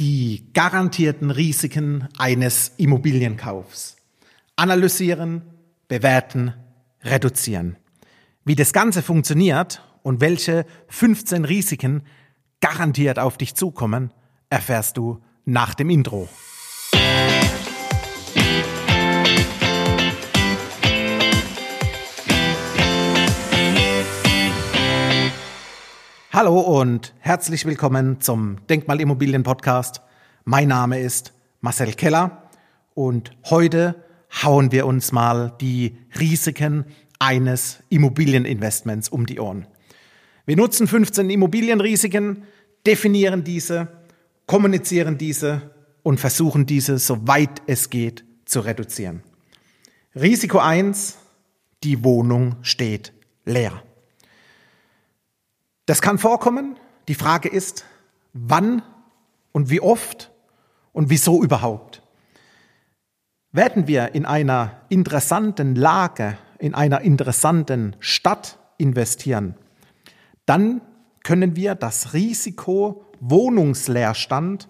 Die garantierten Risiken eines Immobilienkaufs. Analysieren, bewerten, reduzieren. Wie das Ganze funktioniert und welche 15 Risiken garantiert auf dich zukommen, erfährst du nach dem Intro. Hallo und herzlich willkommen zum Denkmalimmobilien Podcast. Mein Name ist Marcel Keller und heute hauen wir uns mal die Risiken eines Immobilieninvestments um die Ohren. Wir nutzen 15 Immobilienrisiken, definieren diese, kommunizieren diese und versuchen diese, soweit es geht, zu reduzieren. Risiko 1, die Wohnung steht leer. Das kann vorkommen. Die Frage ist, wann und wie oft und wieso überhaupt. Werden wir in einer interessanten Lage, in einer interessanten Stadt investieren, dann können wir das Risiko Wohnungsleerstand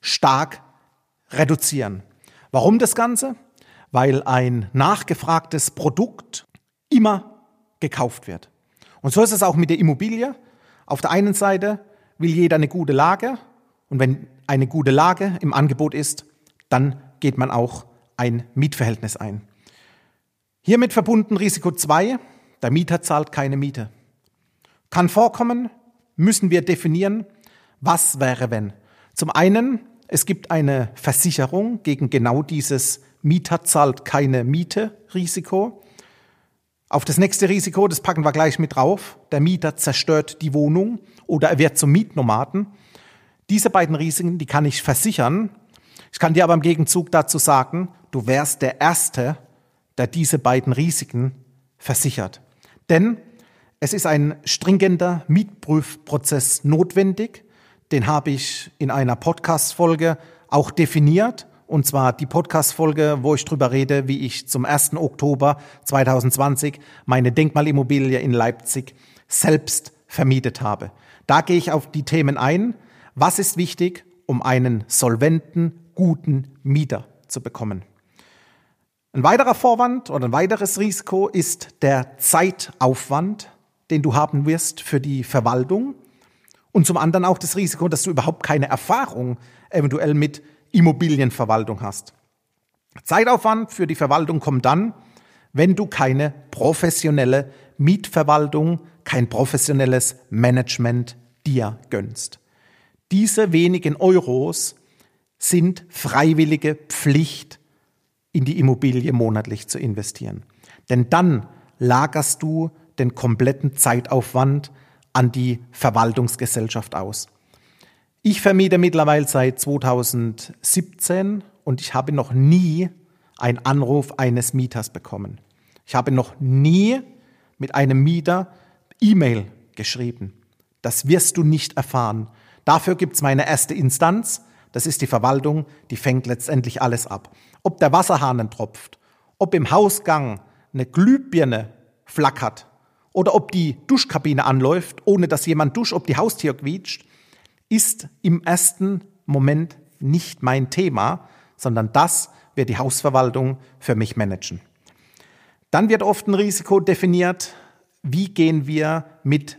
stark reduzieren. Warum das Ganze? Weil ein nachgefragtes Produkt immer gekauft wird. Und so ist es auch mit der Immobilie. Auf der einen Seite will jeder eine gute Lage und wenn eine gute Lage im Angebot ist, dann geht man auch ein Mietverhältnis ein. Hiermit verbunden Risiko 2, der Mieter zahlt keine Miete. Kann vorkommen, müssen wir definieren, was wäre wenn. Zum einen, es gibt eine Versicherung gegen genau dieses Mieter zahlt keine Miete Risiko. Auf das nächste Risiko, das packen wir gleich mit drauf. Der Mieter zerstört die Wohnung oder er wird zum Mietnomaden. Diese beiden Risiken, die kann ich versichern. Ich kann dir aber im Gegenzug dazu sagen, du wärst der Erste, der diese beiden Risiken versichert. Denn es ist ein stringenter Mietprüfprozess notwendig. Den habe ich in einer Podcast-Folge auch definiert und zwar die Podcast-Folge, wo ich drüber rede, wie ich zum 1. Oktober 2020 meine Denkmalimmobilie in Leipzig selbst vermietet habe. Da gehe ich auf die Themen ein. Was ist wichtig, um einen solventen, guten Mieter zu bekommen? Ein weiterer Vorwand oder ein weiteres Risiko ist der Zeitaufwand, den du haben wirst für die Verwaltung. Und zum anderen auch das Risiko, dass du überhaupt keine Erfahrung eventuell mit Immobilienverwaltung hast. Zeitaufwand für die Verwaltung kommt dann, wenn du keine professionelle Mietverwaltung, kein professionelles Management dir gönnst. Diese wenigen Euros sind freiwillige Pflicht, in die Immobilie monatlich zu investieren. Denn dann lagerst du den kompletten Zeitaufwand an die Verwaltungsgesellschaft aus. Ich vermiete mittlerweile seit 2017 und ich habe noch nie einen Anruf eines Mieters bekommen. Ich habe noch nie mit einem Mieter E-Mail geschrieben. Das wirst du nicht erfahren. Dafür gibt es meine erste Instanz. Das ist die Verwaltung, die fängt letztendlich alles ab. Ob der Wasserhahn tropft, ob im Hausgang eine Glühbirne flackert oder ob die Duschkabine anläuft, ohne dass jemand duscht, ob die Haustür quietscht, ist im ersten Moment nicht mein Thema, sondern das wird die Hausverwaltung für mich managen. Dann wird oft ein Risiko definiert, wie gehen wir mit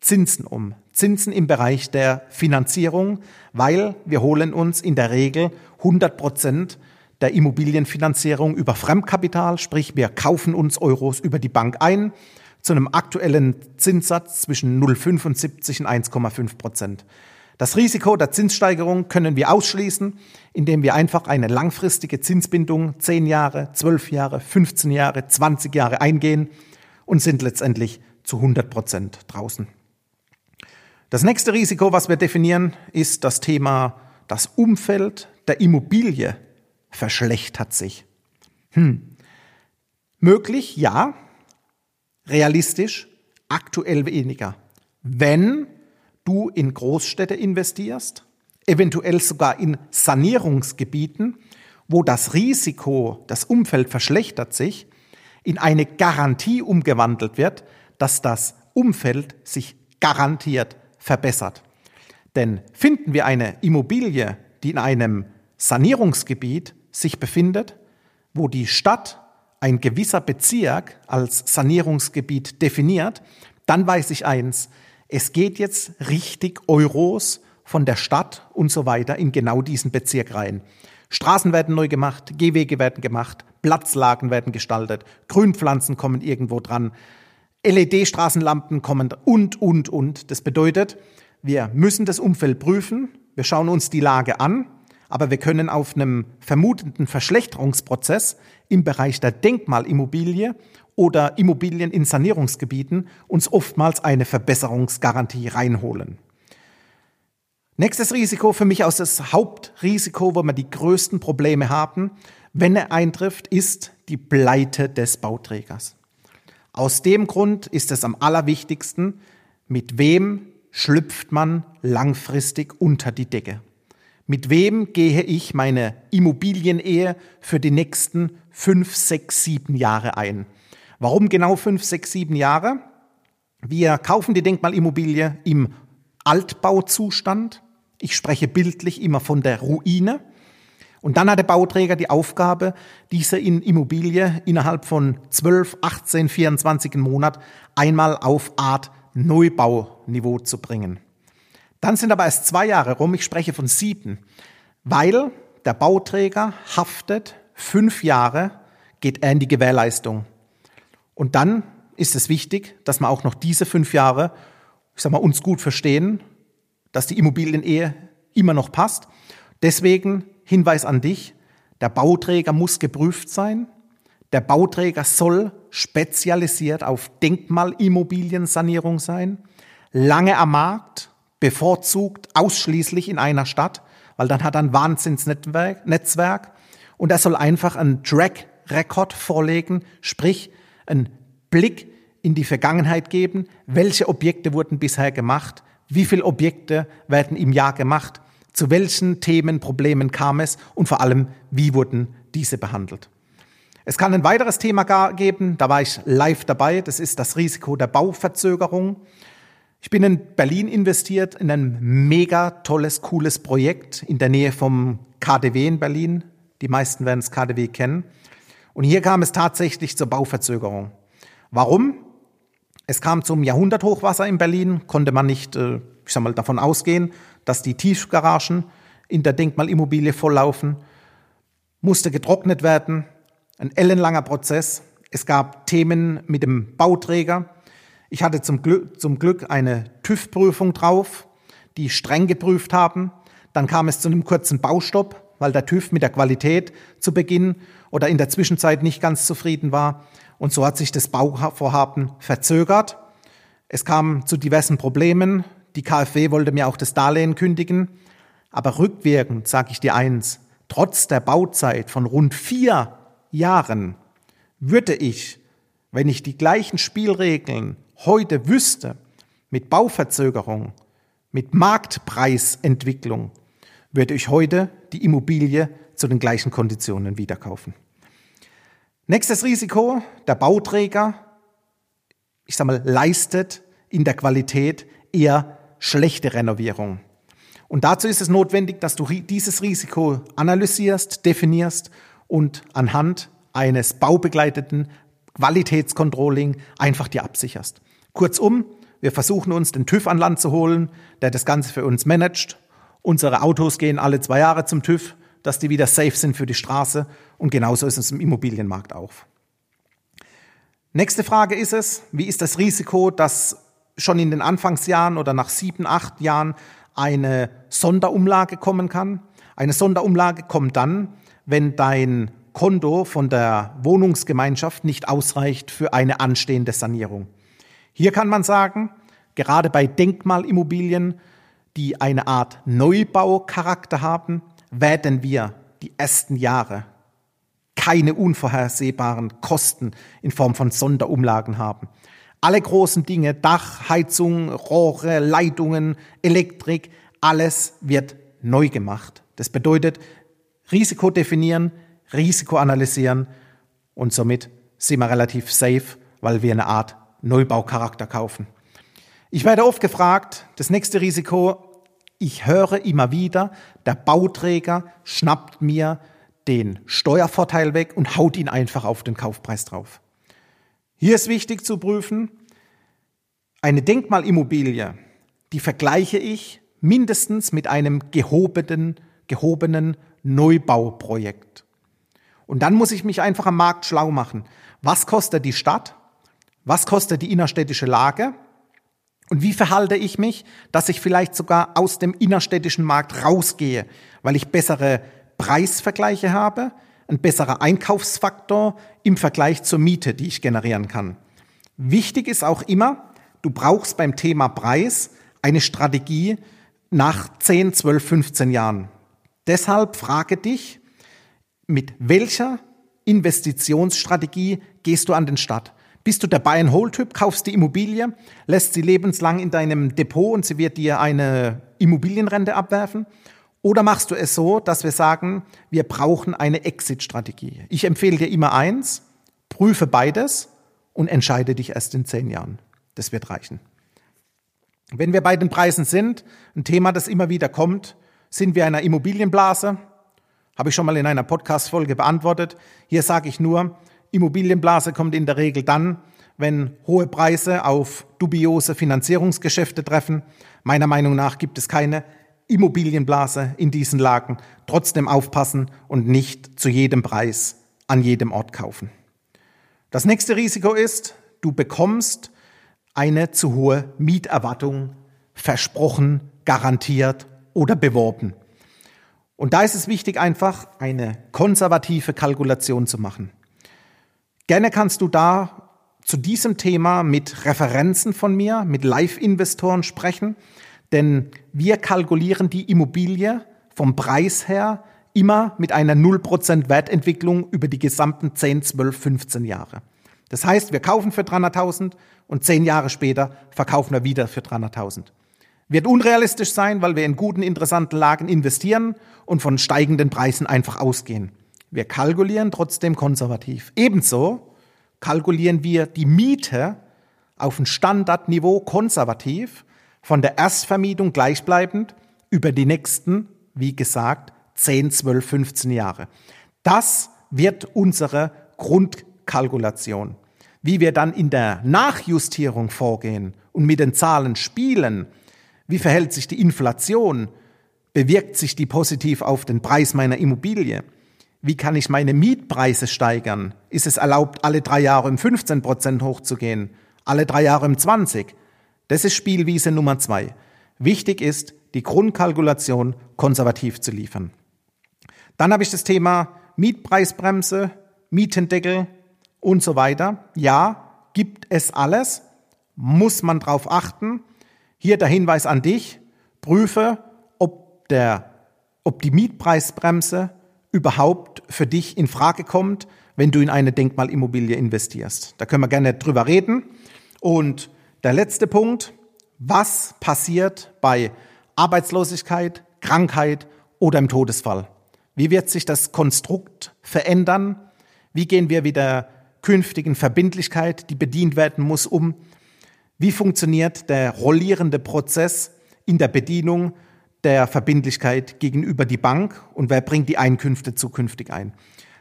Zinsen um. Zinsen im Bereich der Finanzierung, weil wir holen uns in der Regel 100 Prozent der Immobilienfinanzierung über Fremdkapital, sprich wir kaufen uns Euros über die Bank ein zu einem aktuellen Zinssatz zwischen 0,75 und 1,5 Prozent. Das Risiko der Zinssteigerung können wir ausschließen, indem wir einfach eine langfristige Zinsbindung 10 Jahre, 12 Jahre, 15 Jahre, 20 Jahre eingehen und sind letztendlich zu 100 Prozent draußen. Das nächste Risiko, was wir definieren, ist das Thema, das Umfeld der Immobilie verschlechtert sich. Hm. Möglich, ja. Realistisch, aktuell weniger. Wenn du in Großstädte investierst, eventuell sogar in Sanierungsgebieten, wo das Risiko, das Umfeld verschlechtert sich, in eine Garantie umgewandelt wird, dass das Umfeld sich garantiert verbessert. Denn finden wir eine Immobilie, die in einem Sanierungsgebiet sich befindet, wo die Stadt ein gewisser Bezirk als Sanierungsgebiet definiert, dann weiß ich eins, es geht jetzt richtig Euros von der Stadt und so weiter in genau diesen Bezirk rein. Straßen werden neu gemacht, Gehwege werden gemacht, Platzlagen werden gestaltet, Grünpflanzen kommen irgendwo dran, LED-Straßenlampen kommen und, und, und. Das bedeutet, wir müssen das Umfeld prüfen, wir schauen uns die Lage an, aber wir können auf einem vermuteten Verschlechterungsprozess im Bereich der Denkmalimmobilie oder Immobilien in Sanierungsgebieten uns oftmals eine Verbesserungsgarantie reinholen. Nächstes Risiko für mich aus das Hauptrisiko, wo wir die größten Probleme haben, wenn er eintrifft, ist die Pleite des Bauträgers. Aus dem Grund ist es am allerwichtigsten, mit wem schlüpft man langfristig unter die Decke. Mit wem gehe ich meine Immobilienehe für die nächsten fünf, sechs, sieben Jahre ein? Warum genau fünf, sechs, sieben Jahre? Wir kaufen die Denkmalimmobilie im Altbauzustand. Ich spreche bildlich immer von der Ruine. Und dann hat der Bauträger die Aufgabe, diese Immobilie innerhalb von 12, 18, 24 Monat einmal auf Art Neubauniveau zu bringen. Dann sind aber erst zwei Jahre rum, ich spreche von sieben, weil der Bauträger haftet fünf Jahre, geht er in die Gewährleistung. Und dann ist es wichtig, dass wir auch noch diese fünf Jahre, ich sag mal, uns gut verstehen dass die Immobilienehe immer noch passt. Deswegen Hinweis an dich, der Bauträger muss geprüft sein. Der Bauträger soll spezialisiert auf Denkmalimmobiliensanierung sein, lange am Markt, bevorzugt ausschließlich in einer Stadt, weil dann hat er ein Wahnsinnsnetzwerk und er soll einfach einen Track-Record vorlegen, sprich einen Blick in die Vergangenheit geben, welche Objekte wurden bisher gemacht, wie viele Objekte werden im Jahr gemacht? Zu welchen Themen, Problemen kam es? Und vor allem, wie wurden diese behandelt? Es kann ein weiteres Thema geben, da war ich live dabei, das ist das Risiko der Bauverzögerung. Ich bin in Berlin investiert in ein mega tolles, cooles Projekt in der Nähe vom KDW in Berlin. Die meisten werden das KDW kennen. Und hier kam es tatsächlich zur Bauverzögerung. Warum? Es kam zum Jahrhunderthochwasser in Berlin, konnte man nicht, äh, ich sag mal, davon ausgehen, dass die Tiefgaragen in der Denkmalimmobilie volllaufen, musste getrocknet werden, ein ellenlanger Prozess. Es gab Themen mit dem Bauträger. Ich hatte zum Glück, zum Glück eine TÜV-Prüfung drauf, die streng geprüft haben. Dann kam es zu einem kurzen Baustopp, weil der TÜV mit der Qualität zu Beginn oder in der Zwischenzeit nicht ganz zufrieden war. Und so hat sich das Bauvorhaben verzögert. Es kam zu diversen Problemen. Die KfW wollte mir auch das Darlehen kündigen. Aber rückwirkend sage ich dir eins, trotz der Bauzeit von rund vier Jahren würde ich, wenn ich die gleichen Spielregeln heute wüsste, mit Bauverzögerung, mit Marktpreisentwicklung, würde ich heute die Immobilie zu den gleichen Konditionen wieder kaufen. Nächstes Risiko, der Bauträger, ich sage mal, leistet in der Qualität eher schlechte Renovierung. Und dazu ist es notwendig, dass du dieses Risiko analysierst, definierst und anhand eines baubegleiteten Qualitätscontrolling einfach dir absicherst. Kurzum, wir versuchen uns den TÜV an Land zu holen, der das Ganze für uns managt. Unsere Autos gehen alle zwei Jahre zum TÜV dass die wieder safe sind für die Straße. Und genauso ist es im Immobilienmarkt auch. Nächste Frage ist es, wie ist das Risiko, dass schon in den Anfangsjahren oder nach sieben, acht Jahren eine Sonderumlage kommen kann? Eine Sonderumlage kommt dann, wenn dein Konto von der Wohnungsgemeinschaft nicht ausreicht für eine anstehende Sanierung. Hier kann man sagen, gerade bei Denkmalimmobilien, die eine Art Neubaucharakter haben, werden wir die ersten Jahre keine unvorhersehbaren Kosten in Form von Sonderumlagen haben. Alle großen Dinge, Dach, Heizung, Rohre, Leitungen, Elektrik, alles wird neu gemacht. Das bedeutet Risiko definieren, Risiko analysieren und somit sind wir relativ safe, weil wir eine Art Neubaucharakter kaufen. Ich werde oft gefragt, das nächste Risiko, Ich höre immer wieder, der Bauträger schnappt mir den Steuervorteil weg und haut ihn einfach auf den Kaufpreis drauf. Hier ist wichtig zu prüfen, eine Denkmalimmobilie, die vergleiche ich mindestens mit einem gehobenen, gehobenen Neubauprojekt. Und dann muss ich mich einfach am Markt schlau machen. Was kostet die Stadt? Was kostet die innerstädtische Lage? Und wie verhalte ich mich, dass ich vielleicht sogar aus dem innerstädtischen Markt rausgehe, weil ich bessere Preisvergleiche habe, ein besserer Einkaufsfaktor im Vergleich zur Miete, die ich generieren kann. Wichtig ist auch immer, du brauchst beim Thema Preis eine Strategie nach 10, 12, 15 Jahren. Deshalb frage dich, mit welcher Investitionsstrategie gehst du an den Start? Bist du der Buy-and-Hold-Typ, kaufst die Immobilie, lässt sie lebenslang in deinem Depot und sie wird dir eine Immobilienrente abwerfen? Oder machst du es so, dass wir sagen, wir brauchen eine Exit-Strategie? Ich empfehle dir immer eins, prüfe beides und entscheide dich erst in zehn Jahren. Das wird reichen. Wenn wir bei den Preisen sind, ein Thema, das immer wieder kommt, sind wir in einer Immobilienblase? Habe ich schon mal in einer Podcast-Folge beantwortet. Hier sage ich nur, Immobilienblase kommt in der Regel dann, wenn hohe Preise auf dubiose Finanzierungsgeschäfte treffen. Meiner Meinung nach gibt es keine Immobilienblase in diesen Lagen. Trotzdem aufpassen und nicht zu jedem Preis an jedem Ort kaufen. Das nächste Risiko ist, du bekommst eine zu hohe Mieterwartung versprochen, garantiert oder beworben. Und da ist es wichtig, einfach eine konservative Kalkulation zu machen. Gerne kannst du da zu diesem Thema mit Referenzen von mir, mit Live-Investoren sprechen, denn wir kalkulieren die Immobilie vom Preis her immer mit einer 0% Wertentwicklung über die gesamten 10, 12, 15 Jahre. Das heißt, wir kaufen für 300.000 und 10 Jahre später verkaufen wir wieder für 300.000. Wird unrealistisch sein, weil wir in guten, interessanten Lagen investieren und von steigenden Preisen einfach ausgehen. Wir kalkulieren trotzdem konservativ. Ebenso kalkulieren wir die Miete auf ein Standardniveau konservativ, von der Erstvermietung gleichbleibend über die nächsten, wie gesagt, 10, 12, 15 Jahre. Das wird unsere Grundkalkulation. Wie wir dann in der Nachjustierung vorgehen und mit den Zahlen spielen, wie verhält sich die Inflation, bewirkt sich die positiv auf den Preis meiner Immobilie, wie kann ich meine Mietpreise steigern? Ist es erlaubt, alle drei Jahre um 15 Prozent hochzugehen? Alle drei Jahre um 20? Das ist Spielwiese Nummer zwei. Wichtig ist, die Grundkalkulation konservativ zu liefern. Dann habe ich das Thema Mietpreisbremse, Mietendeckel und so weiter. Ja, gibt es alles, muss man drauf achten. Hier der Hinweis an dich, prüfe, ob, der, ob die Mietpreisbremse überhaupt für dich in Frage kommt, wenn du in eine Denkmalimmobilie investierst. Da können wir gerne drüber reden. Und der letzte Punkt, was passiert bei Arbeitslosigkeit, Krankheit oder im Todesfall? Wie wird sich das Konstrukt verändern? Wie gehen wir mit der künftigen Verbindlichkeit, die bedient werden muss, um? Wie funktioniert der rollierende Prozess in der Bedienung der Verbindlichkeit gegenüber die Bank und wer bringt die Einkünfte zukünftig ein.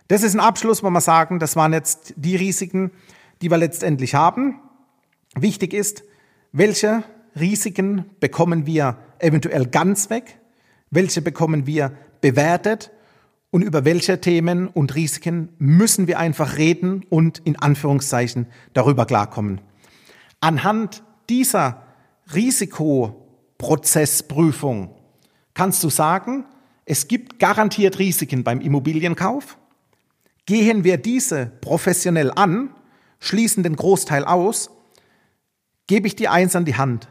Das ist ein Abschluss, wo wir sagen, das waren jetzt die Risiken, die wir letztendlich haben. Wichtig ist, welche Risiken bekommen wir eventuell ganz weg, welche bekommen wir bewertet und über welche Themen und Risiken müssen wir einfach reden und in Anführungszeichen darüber klarkommen. Anhand dieser Risikoprozessprüfung kannst du sagen, es gibt garantiert Risiken beim Immobilienkauf. Gehen wir diese professionell an, schließen den Großteil aus, gebe ich dir eins an die Hand.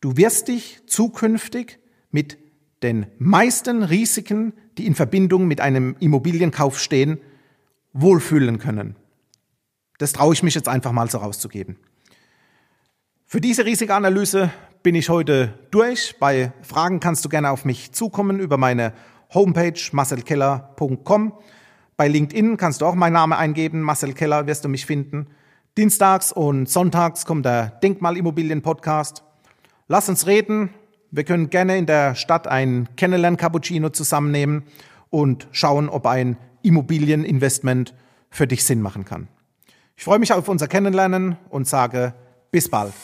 Du wirst dich zukünftig mit den meisten Risiken, die in Verbindung mit einem Immobilienkauf stehen, wohlfühlen können. Das traue ich mich jetzt einfach mal so rauszugeben. Für diese Risikoanalyse bin ich heute durch. Bei Fragen kannst du gerne auf mich zukommen über meine Homepage marcelkeller.com. Bei LinkedIn kannst du auch meinen Namen eingeben, Marcel Keller wirst du mich finden. Dienstags und sonntags kommt der Denkmalimmobilien-Podcast. Lass uns reden, Wir können gerne in der Stadt ein Kennenlern-Cappuccino zusammennehmen und schauen, ob ein Immobilieninvestment für dich Sinn machen kann. Ich freue mich auf unser Kennenlernen und sage bis bald.